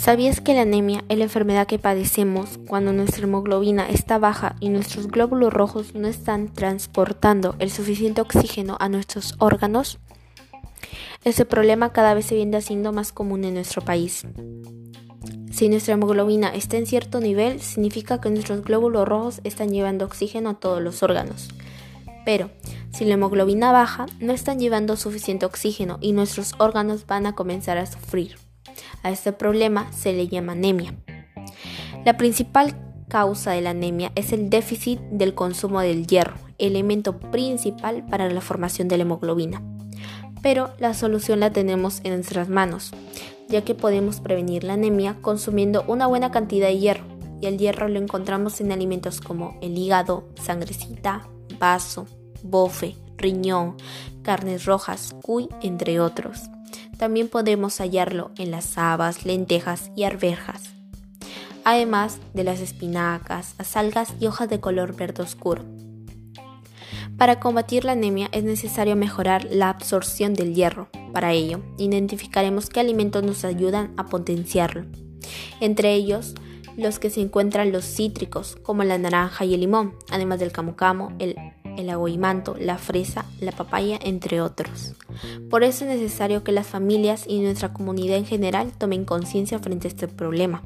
¿Sabías que la anemia es la enfermedad que padecemos cuando nuestra hemoglobina está baja y nuestros glóbulos rojos no están transportando el suficiente oxígeno a nuestros órganos? Este problema cada vez se viene haciendo más común en nuestro país. Si nuestra hemoglobina está en cierto nivel, significa que nuestros glóbulos rojos están llevando oxígeno a todos los órganos. Pero, si la hemoglobina baja, no están llevando suficiente oxígeno y nuestros órganos van a comenzar a sufrir. A este problema se le llama anemia. La principal causa de la anemia es el déficit del consumo del hierro, elemento principal para la formación de la hemoglobina. Pero la solución la tenemos en nuestras manos, ya que podemos prevenir la anemia consumiendo una buena cantidad de hierro, y el hierro lo encontramos en alimentos como el hígado, sangrecita, vaso, bofe, riñón, carnes rojas, cuy, entre otros. También podemos hallarlo en las habas, lentejas y arvejas, además de las espinacas, algas y hojas de color verde oscuro. Para combatir la anemia es necesario mejorar la absorción del hierro. Para ello, identificaremos qué alimentos nos ayudan a potenciarlo. Entre ellos, los que se encuentran los cítricos, como la naranja y el limón, además del camu, el el aguimanto, la fresa, la papaya, entre otros. Por eso es necesario que las familias y nuestra comunidad en general tomen conciencia frente a este problema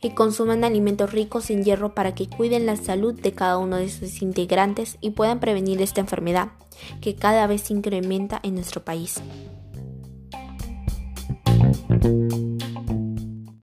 y consuman alimentos ricos en hierro para que cuiden la salud de cada uno de sus integrantes y puedan prevenir esta enfermedad que cada vez se incrementa en nuestro país.